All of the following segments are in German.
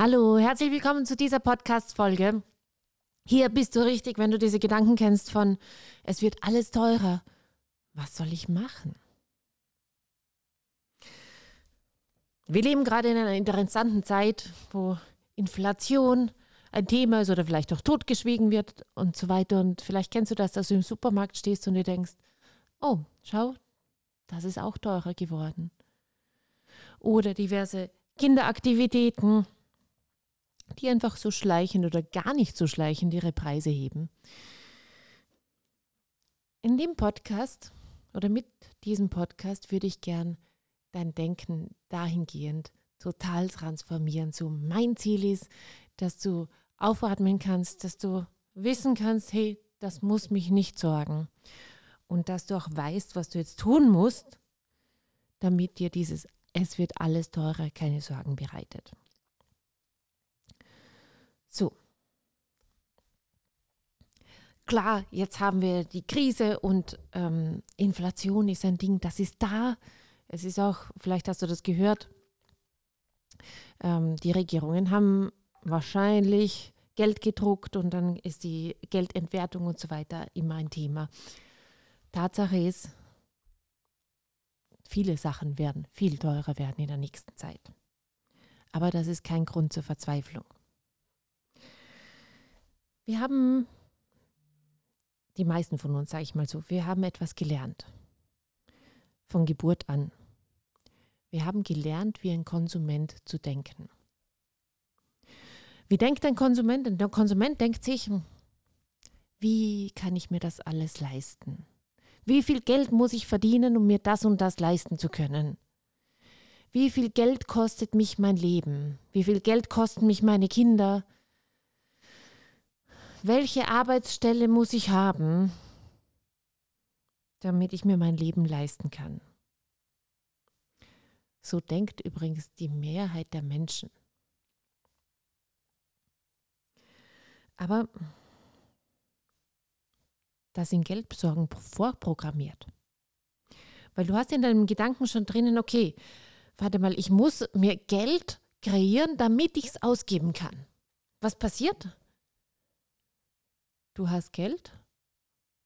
Hallo, herzlich willkommen zu dieser Podcast-Folge. Hier bist du richtig, wenn du diese Gedanken kennst von, es wird alles teurer. Was soll ich machen? Wir leben gerade in einer interessanten Zeit, wo Inflation ein Thema ist oder vielleicht auch totgeschwiegen wird und so weiter. Und vielleicht kennst du das, dass du im Supermarkt stehst und dir denkst, oh, schau, das ist auch teurer geworden. Oder diverse Kinderaktivitäten, die einfach so schleichend oder gar nicht so schleichend ihre Preise heben. In dem Podcast oder mit diesem Podcast würde ich gern dein Denken dahingehend total transformieren. So mein Ziel ist, dass du aufatmen kannst, dass du wissen kannst, hey, das muss mich nicht sorgen. Und dass du auch weißt, was du jetzt tun musst, damit dir dieses Es wird alles teurer keine Sorgen bereitet. So. Klar, jetzt haben wir die Krise und ähm, Inflation ist ein Ding, das ist da. Es ist auch, vielleicht hast du das gehört, ähm, die Regierungen haben wahrscheinlich Geld gedruckt und dann ist die Geldentwertung und so weiter immer ein Thema. Tatsache ist, viele Sachen werden viel teurer werden in der nächsten Zeit. Aber das ist kein Grund zur Verzweiflung. Wir haben, die meisten von uns, sage ich mal so, wir haben etwas gelernt. Von Geburt an. Wir haben gelernt, wie ein Konsument zu denken. Wie denkt ein Konsument? Der Konsument denkt sich, hm, wie kann ich mir das alles leisten? Wie viel Geld muss ich verdienen, um mir das und das leisten zu können? Wie viel Geld kostet mich mein Leben? Wie viel Geld kosten mich meine Kinder? Welche Arbeitsstelle muss ich haben, damit ich mir mein Leben leisten kann. So denkt übrigens die Mehrheit der Menschen. Aber da sind Geldbesorgen vorprogrammiert. Weil du hast in deinem Gedanken schon drinnen, okay, warte mal, ich muss mir Geld kreieren, damit ich es ausgeben kann. Was passiert? Du hast Geld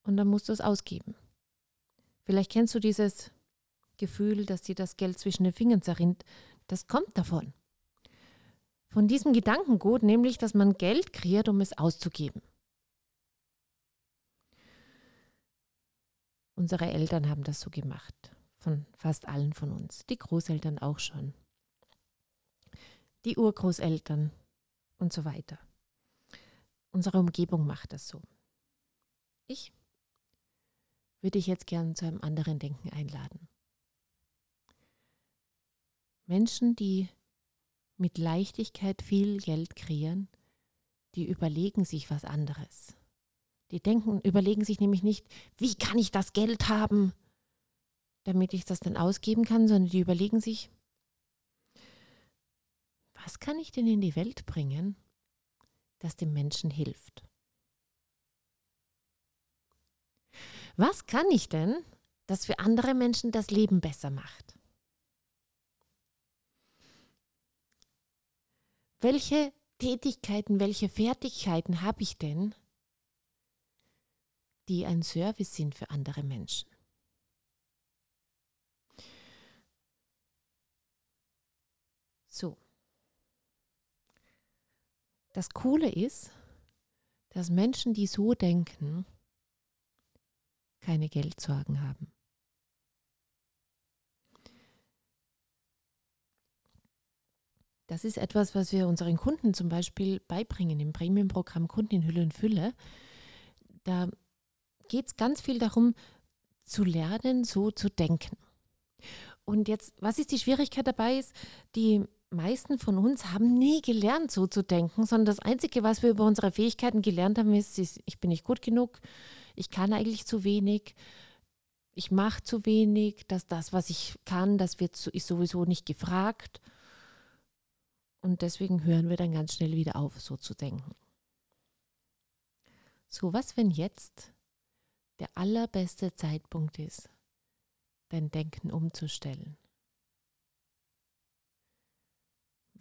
und dann musst du es ausgeben. Vielleicht kennst du dieses Gefühl, dass dir das Geld zwischen den Fingern zerrinnt. Das kommt davon. Von diesem Gedankengut, nämlich, dass man Geld kreiert, um es auszugeben. Unsere Eltern haben das so gemacht, von fast allen von uns, die Großeltern auch schon, die Urgroßeltern und so weiter. Unsere Umgebung macht das so. Ich würde dich jetzt gern zu einem anderen Denken einladen. Menschen, die mit Leichtigkeit viel Geld kreieren, die überlegen sich was anderes. Die denken, überlegen sich nämlich nicht, wie kann ich das Geld haben, damit ich das dann ausgeben kann, sondern die überlegen sich, was kann ich denn in die Welt bringen, das dem Menschen hilft. Was kann ich denn, das für andere Menschen das Leben besser macht? Welche Tätigkeiten, welche Fertigkeiten habe ich denn, die ein Service sind für andere Menschen? So. Das Coole ist, dass Menschen, die so denken, keine Geldsorgen haben. Das ist etwas, was wir unseren Kunden zum Beispiel beibringen im Premium-Programm Kunden in Hülle und Fülle. Da geht es ganz viel darum, zu lernen, so zu denken. Und jetzt, was ist die Schwierigkeit dabei ist, die meisten von uns haben nie gelernt, so zu denken, sondern das Einzige, was wir über unsere Fähigkeiten gelernt haben, ist, ich bin nicht gut genug, ich kann eigentlich zu wenig, ich mache zu wenig, dass das, was ich kann, das wird ist sowieso nicht gefragt. Und deswegen hören wir dann ganz schnell wieder auf, so zu denken. So, was, wenn jetzt der allerbeste Zeitpunkt ist, dein Denken umzustellen?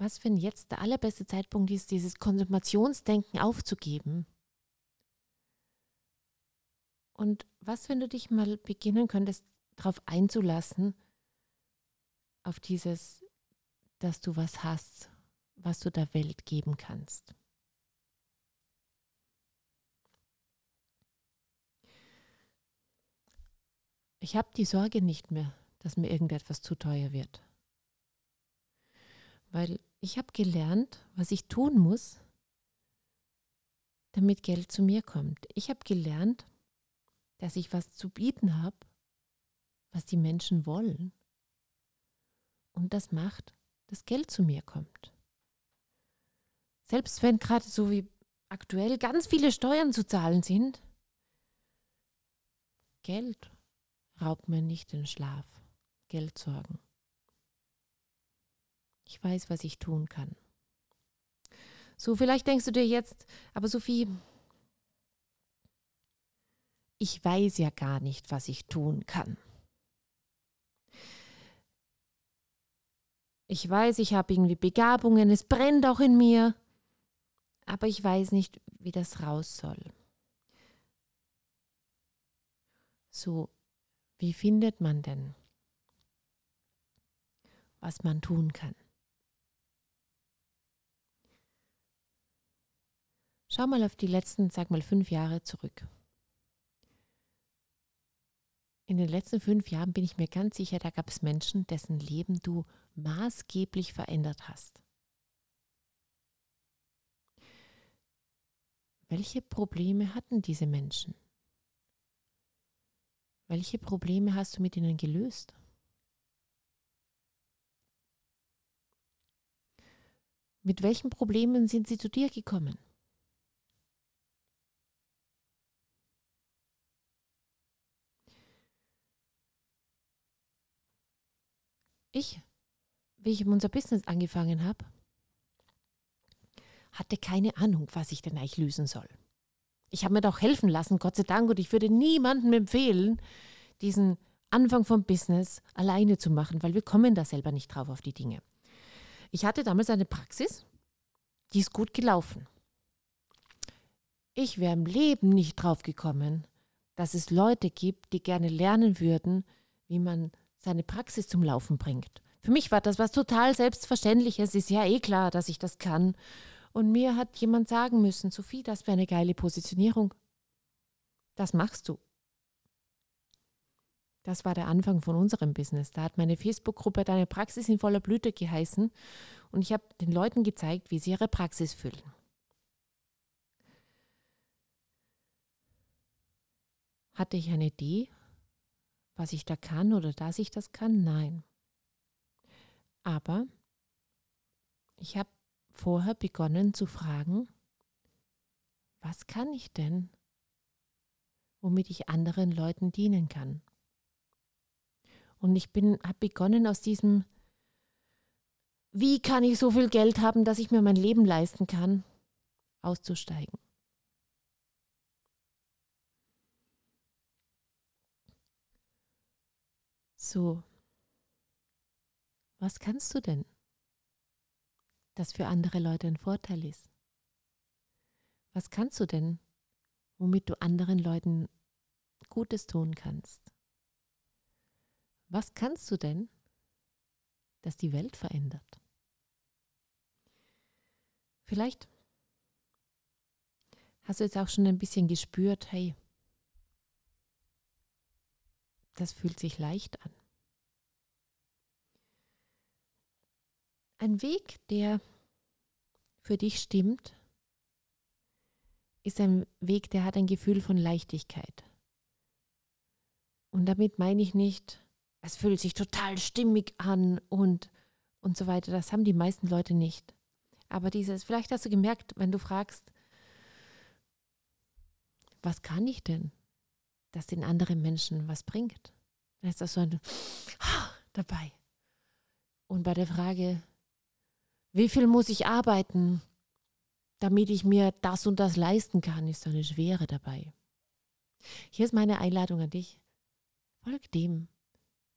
Was, wenn jetzt der allerbeste Zeitpunkt ist, dieses Konsumationsdenken aufzugeben? Und was, wenn du dich mal beginnen könntest, darauf einzulassen, auf dieses, dass du was hast, was du der Welt geben kannst? Ich habe die Sorge nicht mehr, dass mir irgendetwas zu teuer wird. Weil ich habe gelernt, was ich tun muss, damit Geld zu mir kommt. Ich habe gelernt, dass ich was zu bieten habe, was die Menschen wollen. Und das macht, dass Geld zu mir kommt. Selbst wenn gerade so wie aktuell ganz viele Steuern zu zahlen sind, Geld raubt mir nicht den Schlaf. Geld sorgen. Ich weiß, was ich tun kann. So, vielleicht denkst du dir jetzt, aber Sophie, ich weiß ja gar nicht, was ich tun kann. Ich weiß, ich habe irgendwie Begabungen, es brennt auch in mir, aber ich weiß nicht, wie das raus soll. So, wie findet man denn, was man tun kann? Schau mal auf die letzten, sag mal, fünf Jahre zurück in den letzten fünf Jahren bin ich mir ganz sicher, da gab es Menschen, dessen Leben du maßgeblich verändert hast. Welche Probleme hatten diese Menschen? Welche Probleme hast du mit ihnen gelöst? Mit welchen Problemen sind sie zu dir gekommen? Ich, wie ich unser Business angefangen habe, hatte keine Ahnung, was ich denn eigentlich lösen soll. Ich habe mir doch helfen lassen, Gott sei Dank, und ich würde niemandem empfehlen, diesen Anfang vom Business alleine zu machen, weil wir kommen da selber nicht drauf auf die Dinge. Ich hatte damals eine Praxis, die ist gut gelaufen. Ich wäre im Leben nicht drauf gekommen, dass es Leute gibt, die gerne lernen würden, wie man seine Praxis zum Laufen bringt. Für mich war das was total Selbstverständliches. Ist ja eh klar, dass ich das kann. Und mir hat jemand sagen müssen, Sophie, das wäre eine geile Positionierung. Das machst du. Das war der Anfang von unserem Business. Da hat meine Facebook-Gruppe Deine Praxis in voller Blüte geheißen und ich habe den Leuten gezeigt, wie sie ihre Praxis füllen. Hatte ich eine Idee was ich da kann oder dass ich das kann? Nein. Aber ich habe vorher begonnen zu fragen, was kann ich denn, womit ich anderen Leuten dienen kann? Und ich habe begonnen aus diesem, wie kann ich so viel Geld haben, dass ich mir mein Leben leisten kann, auszusteigen. So, was kannst du denn, das für andere Leute ein Vorteil ist? Was kannst du denn, womit du anderen Leuten Gutes tun kannst? Was kannst du denn, das die Welt verändert? Vielleicht hast du jetzt auch schon ein bisschen gespürt, hey, das fühlt sich leicht an. Ein Weg, der für dich stimmt, ist ein Weg, der hat ein Gefühl von Leichtigkeit. Und damit meine ich nicht, es fühlt sich total stimmig an und, und so weiter. Das haben die meisten Leute nicht. Aber dieses, vielleicht hast du gemerkt, wenn du fragst, was kann ich denn, das den anderen Menschen was bringt? Dann ist das so ein dabei. Und bei der Frage, wie viel muss ich arbeiten, damit ich mir das und das leisten kann, ist eine Schwere dabei. Hier ist meine Einladung an dich. Folg dem,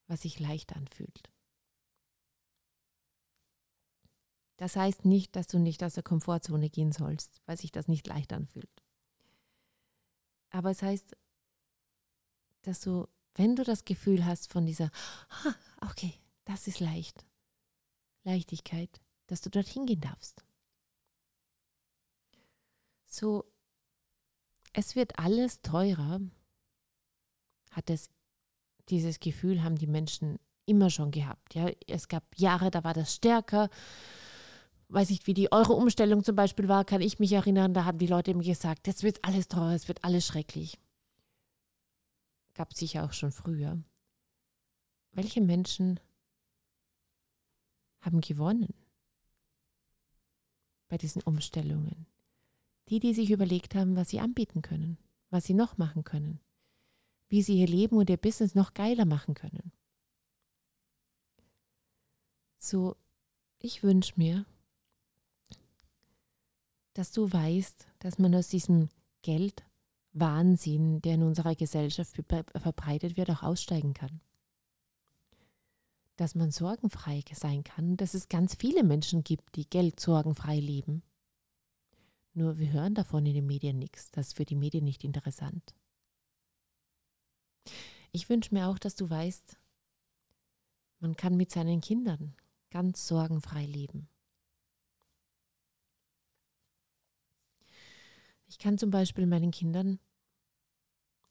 was sich leicht anfühlt. Das heißt nicht, dass du nicht aus der Komfortzone gehen sollst, weil sich das nicht leicht anfühlt. Aber es heißt, dass du, wenn du das Gefühl hast von dieser, ah, okay, das ist leicht, Leichtigkeit, dass du dorthin gehen darfst. So, es wird alles teurer, hat es dieses Gefühl, haben die Menschen immer schon gehabt. Ja, es gab Jahre, da war das stärker. Weiß nicht, wie die Euro-Umstellung zum Beispiel war, kann ich mich erinnern, da haben die Leute immer gesagt, jetzt wird alles teurer, es wird alles schrecklich. Gab es sicher auch schon früher. Welche Menschen haben gewonnen bei diesen Umstellungen? Die, die sich überlegt haben, was sie anbieten können, was sie noch machen können, wie sie ihr Leben und ihr Business noch geiler machen können. So, ich wünsche mir, dass du weißt, dass man aus diesem Geldwahnsinn, der in unserer Gesellschaft verbreitet wird, auch aussteigen kann. Dass man sorgenfrei sein kann, dass es ganz viele Menschen gibt, die Geld sorgenfrei leben. Nur wir hören davon in den Medien nichts. Das ist für die Medien nicht interessant. Ich wünsche mir auch, dass du weißt, man kann mit seinen Kindern ganz sorgenfrei leben. Ich kann zum Beispiel meinen Kindern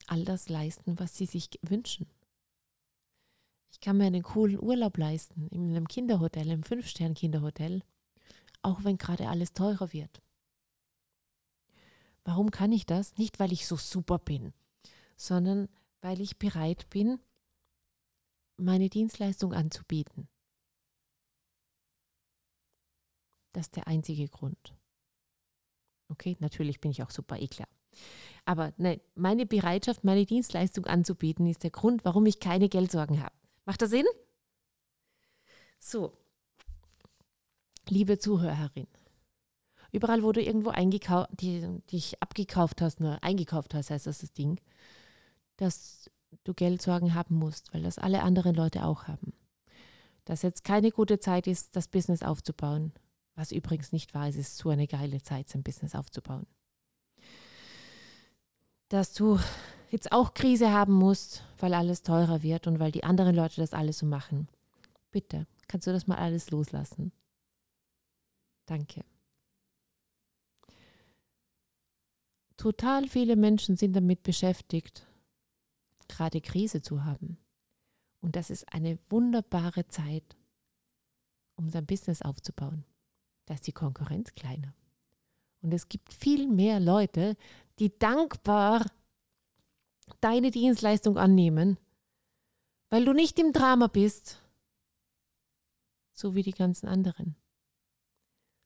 all das leisten, was sie sich wünschen. Ich kann mir einen coolen Urlaub leisten in einem Kinderhotel, im Fünf-Stern-Kinderhotel, auch wenn gerade alles teurer wird. Warum kann ich das? Nicht, weil ich so super bin, sondern weil ich bereit bin, meine Dienstleistung anzubieten. Das ist der einzige Grund. Okay, natürlich bin ich auch super eklar. Aber ne, meine Bereitschaft, meine Dienstleistung anzubieten, ist der Grund, warum ich keine Geldsorgen habe. Macht das Sinn? So, liebe Zuhörerin, überall, wo du irgendwo eingekauft, die, dich abgekauft hast, nur eingekauft hast, heißt das das Ding, dass du Geldsorgen haben musst, weil das alle anderen Leute auch haben. Dass jetzt keine gute Zeit ist, das Business aufzubauen, was übrigens nicht wahr ist, ist so eine geile Zeit, sein Business aufzubauen. Dass du jetzt auch Krise haben musst, weil alles teurer wird und weil die anderen Leute das alles so machen. Bitte, kannst du das mal alles loslassen? Danke. Total viele Menschen sind damit beschäftigt, gerade Krise zu haben. Und das ist eine wunderbare Zeit, um sein Business aufzubauen. Da ist die Konkurrenz kleiner. Und es gibt viel mehr Leute, die dankbar deine Dienstleistung annehmen, weil du nicht im Drama bist, so wie die ganzen anderen.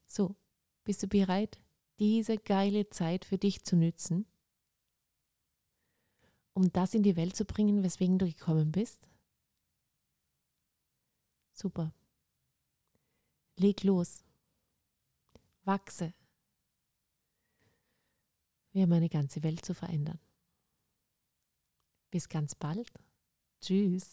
So, bist du bereit, diese geile Zeit für dich zu nützen, um das in die Welt zu bringen, weswegen du gekommen bist? Super. Leg los wachse. Wir haben eine ganze Welt zu verändern. Bis ganz bald. Tschüss.